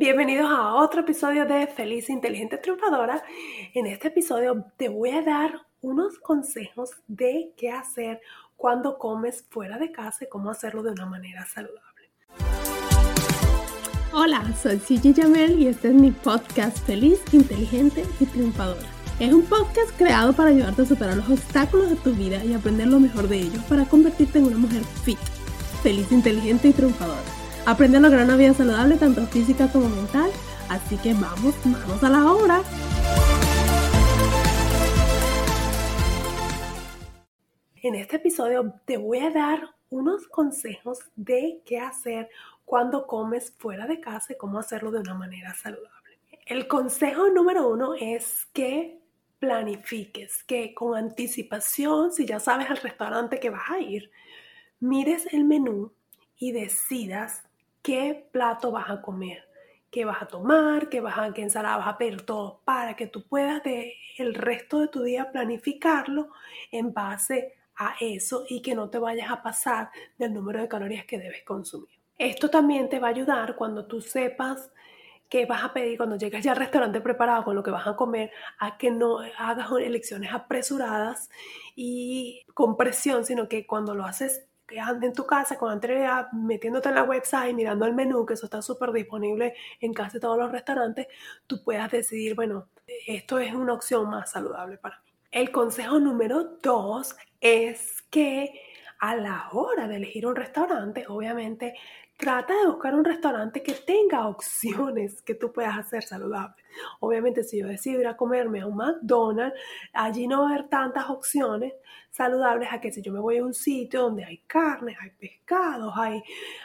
Bienvenidos a otro episodio de Feliz Inteligente Triunfadora. En este episodio te voy a dar unos consejos de qué hacer cuando comes fuera de casa y cómo hacerlo de una manera saludable. Hola, soy Gigi Jamel y este es mi podcast Feliz, Inteligente y Triunfadora. Es un podcast creado para ayudarte a superar los obstáculos de tu vida y aprender lo mejor de ellos para convertirte en una mujer fit, feliz, inteligente y triunfadora. Aprende a lograr una vida saludable tanto física como mental. Así que vamos, vamos a la obra. En este episodio te voy a dar unos consejos de qué hacer cuando comes fuera de casa y cómo hacerlo de una manera saludable. El consejo número uno es que planifiques, que con anticipación, si ya sabes al restaurante que vas a ir, mires el menú y decidas qué plato vas a comer, qué vas a tomar, qué, vas a, qué ensalada vas a pedir, todo, para que tú puedas de el resto de tu día planificarlo en base a eso y que no te vayas a pasar del número de calorías que debes consumir. Esto también te va a ayudar cuando tú sepas qué vas a pedir cuando llegas ya al restaurante preparado con lo que vas a comer, a que no hagas elecciones apresuradas y con presión, sino que cuando lo haces en tu casa con anterioridad, metiéndote en la website, mirando el menú, que eso está súper disponible en casi todos los restaurantes, tú puedas decidir, bueno, esto es una opción más saludable para mí. El consejo número dos es que a la hora de elegir un restaurante, obviamente trata de buscar un restaurante que tenga opciones que tú puedas hacer saludables. Obviamente, si yo decido ir a comerme a un McDonald's, allí no va a haber tantas opciones saludables a que si yo me voy a un sitio donde hay carnes, hay pescados, hay,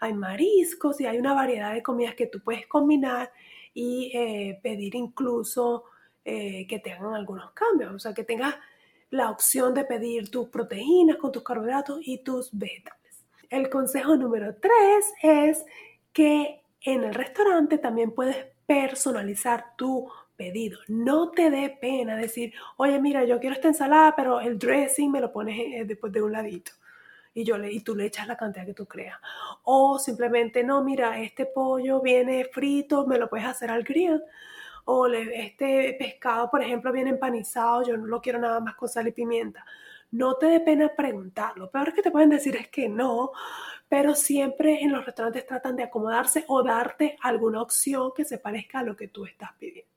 hay mariscos y hay una variedad de comidas que tú puedes combinar y eh, pedir incluso eh, que te hagan algunos cambios, o sea, que tengas la opción de pedir tus proteínas con tus carbohidratos y tus vegetales. El consejo número tres es que en el restaurante también puedes personalizar tu pedido. No te dé pena decir, oye, mira, yo quiero esta ensalada, pero el dressing me lo pones eh, después de un ladito. Y, yo le, y tú le echas la cantidad que tú creas. O simplemente, no, mira, este pollo viene frito, me lo puedes hacer al grill. O este pescado, por ejemplo, viene empanizado, yo no lo quiero nada más con sal y pimienta no te dé pena preguntarlo. Peor que te pueden decir es que no, pero siempre en los restaurantes tratan de acomodarse o darte alguna opción que se parezca a lo que tú estás pidiendo.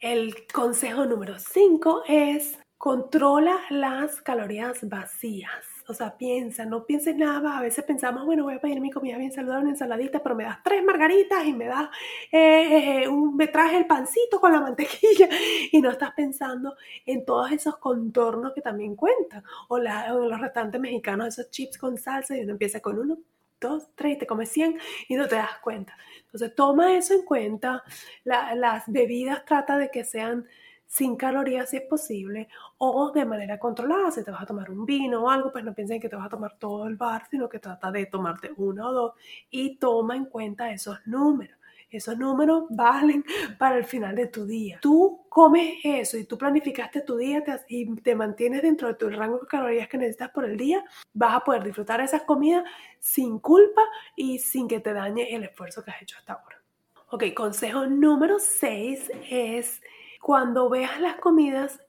El consejo número 5 es controla las calorías vacías. O sea, piensa, no pienses nada. A veces pensamos, bueno, voy a pedir mi comida bien saludable, una ensaladita, pero me das tres margaritas y me das, eh, eh, un, me traje el pancito con la mantequilla y no estás pensando en todos esos contornos que también cuentan. O, los restaurantes mexicanos, esos chips con salsa y uno empieza con uno, dos, tres, y te comes 100 y no te das cuenta. Entonces, toma eso en cuenta. las bebidas trata de que sean sin calorías si es posible o de manera controlada. Si te vas a tomar un vino o algo, pues no piensen que te vas a tomar todo el bar, sino que trata de tomarte uno o dos y toma en cuenta esos números. Esos números valen para el final de tu día. Tú comes eso y tú planificaste tu día y te mantienes dentro de tu rango de calorías que necesitas por el día, vas a poder disfrutar esas comidas sin culpa y sin que te dañe el esfuerzo que has hecho hasta ahora. Ok, consejo número 6 es cuando veas las comidas,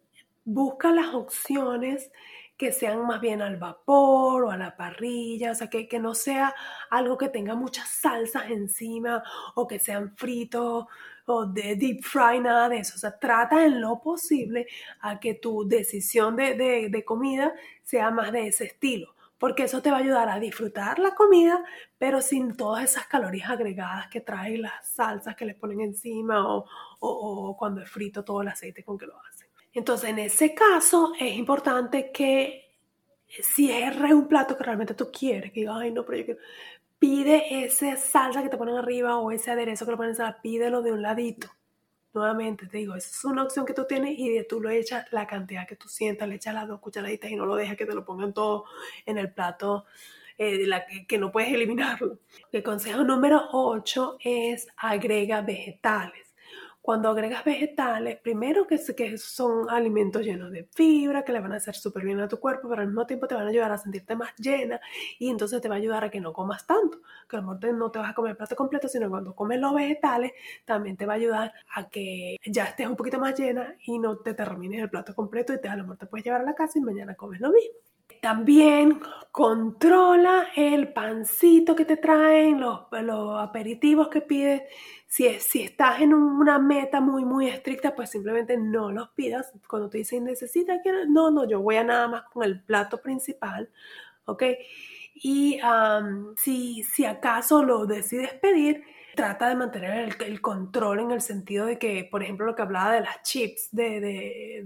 busca las opciones que sean más bien al vapor o a la parrilla, o sea, que, que no sea algo que tenga muchas salsas encima o que sean fritos o de deep fry, nada de eso. O sea, trata en lo posible a que tu decisión de, de comida sea más de ese estilo porque eso te va a ayudar a disfrutar la comida, pero sin todas esas calorías agregadas que trae las salsas que le ponen encima o, cuando es frito todo el aceite con que lo hacen. Entonces, en ese caso, es importante que si es un plato que realmente tú quieres, que digas, ay, no, pero pide esa salsa que te ponen arriba o ese aderezo que le ponen encima, pídelo de un ladito. Nuevamente te digo, esa es una opción que tú tienes y tú lo echas la cantidad que tú sientas, le echas las dos cucharaditas y no lo dejas que te lo pongan todo en el plato eh, la que, no puedes eliminarlo. El consejo número 8 es agrega vegetales. Cuando agregas vegetales, primero que, que son alimentos llenos de fibra, que le van a hacer súper bien a tu cuerpo, pero al mismo tiempo te van a ayudar a sentirte más llena y entonces te va a ayudar a que no comas tanto. Que a lo mejor no te vas a comer el plato completo, sino cuando comes los vegetales también te va a ayudar a que ya estés un poquito más llena y no te termines el plato completo y te, a lo mejor te puedes llevar a la casa y mañana comes lo mismo. También controla el pancito que te traen, los, aperitivos que pides. Si, estás en una meta muy, muy estricta, pues simplemente no los pidas. Cuando te dicen necesita que no, no, yo voy a nada más con el plato principal, ¿ok? Y si, acaso lo decides pedir, trata de mantener el, control en el sentido de que, por ejemplo, lo que hablaba de las chips de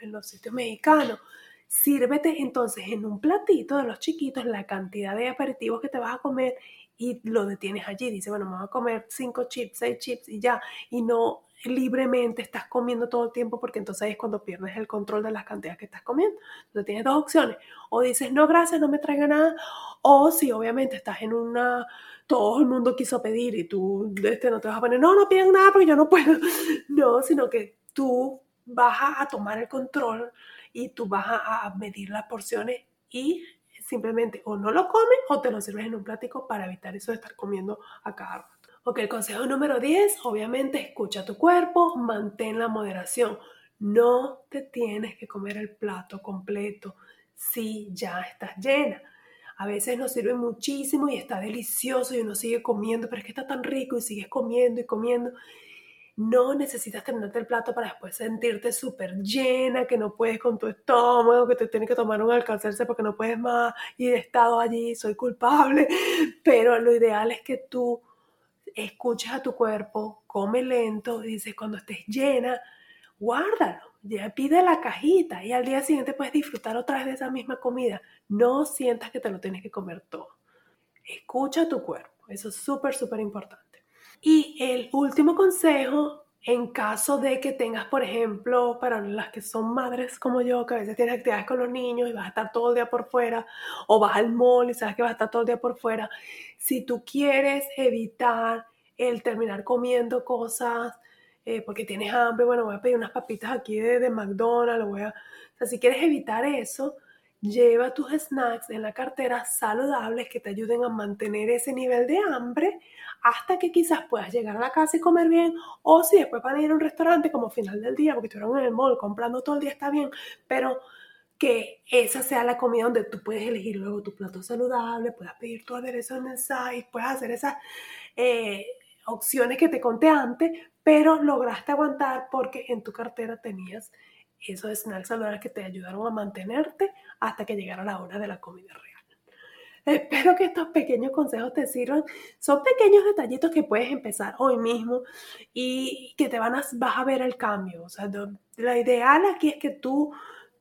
en los sitios mexicanos, Sírvete entonces en un platito de los chiquitos la cantidad de aperitivos que te vas a comer y lo detienes allí. Dice, bueno, me voy a comer cinco chips, seis chips y ya. Y no libremente estás comiendo todo el tiempo porque entonces es cuando pierdes el control de las cantidades que estás comiendo. Entonces tienes dos opciones. O dices, no, gracias, no me traiga nada. O si obviamente estás en una... Todo el mundo quiso pedir y tú este, no te vas a poner, no, no piden nada porque yo no puedo. No, sino que tú vas a tomar el control y tú vas a, medir las porciones y simplemente o no lo comes o te lo sirves en un plático para evitar eso de estar comiendo a cada rato. Ok, el consejo número 10, obviamente escucha tu cuerpo, mantén la moderación. No te tienes que comer el plato completo si ya estás llena. A veces nos sirve muchísimo y está delicioso y uno sigue comiendo, pero es que está tan rico y sigues comiendo y comiendo no necesitas terminarte el plato para después sentirte súper llena, que no puedes con tu estómago, que te tienes que tomar un alcancerse porque no puedes más y he estado allí, soy culpable. Pero lo ideal es que tú escuches a tu cuerpo, come lento, dices cuando estés llena, guárdalo, ya pide la cajita y al día siguiente puedes disfrutar otra vez de esa misma comida. No sientas que te lo tienes que comer todo. Escucha tu cuerpo, eso es súper, súper importante. Y el último consejo, en caso de que tengas, por ejemplo, para las que son madres como yo, que a veces tienes actividades con los niños y vas a estar todo el día por fuera, o vas al mall y sabes que vas a estar todo el día por fuera, si tú quieres evitar el terminar comiendo cosas eh, porque tienes hambre, bueno, voy a pedir unas papitas aquí de, de McDonald's, voy a... O sea, si quieres evitar eso, lleva tus snacks en la cartera saludables que te ayuden a mantener ese nivel de hambre hasta que quizás puedas llegar a la casa y comer bien, o si después van a ir a un restaurante como final del día, porque estuvieron en el mall comprando todo el día, está bien, pero que esa sea la comida donde tú puedes elegir luego tu plato saludable, puedas pedir tu aderezo en el site, puedes hacer esas eh, opciones que te conté antes, pero lograste aguantar porque en tu cartera tenías esos snacks saludables que te ayudaron a mantenerte hasta que llegara la hora de la comida real. Espero que estos pequeños consejos te sirvan. Son pequeños detallitos que puedes empezar hoy mismo y que te van a, vas a ver el cambio. O sea, la ideal aquí es que tú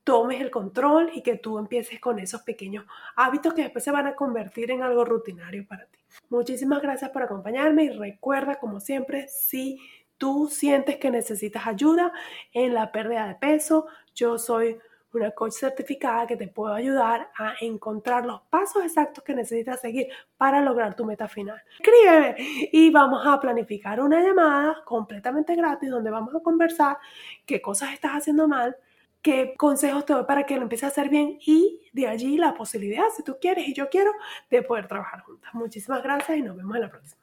tomes el control y que tú empieces con esos pequeños hábitos que después se van a convertir en algo rutinario para ti. Muchísimas gracias por acompañarme y recuerda, como siempre, si tú sientes que necesitas ayuda en la pérdida de peso, yo soy una coach certificada que te puedo ayudar a encontrar los pasos exactos que necesitas seguir para lograr tu meta final. Escríbeme y vamos a planificar una llamada completamente gratis donde vamos a conversar qué cosas estás haciendo mal, qué consejos te doy para que lo empieces a hacer bien y de allí la posibilidad, si tú quieres y yo quiero, de poder trabajar juntas. Muchísimas gracias y nos vemos en la próxima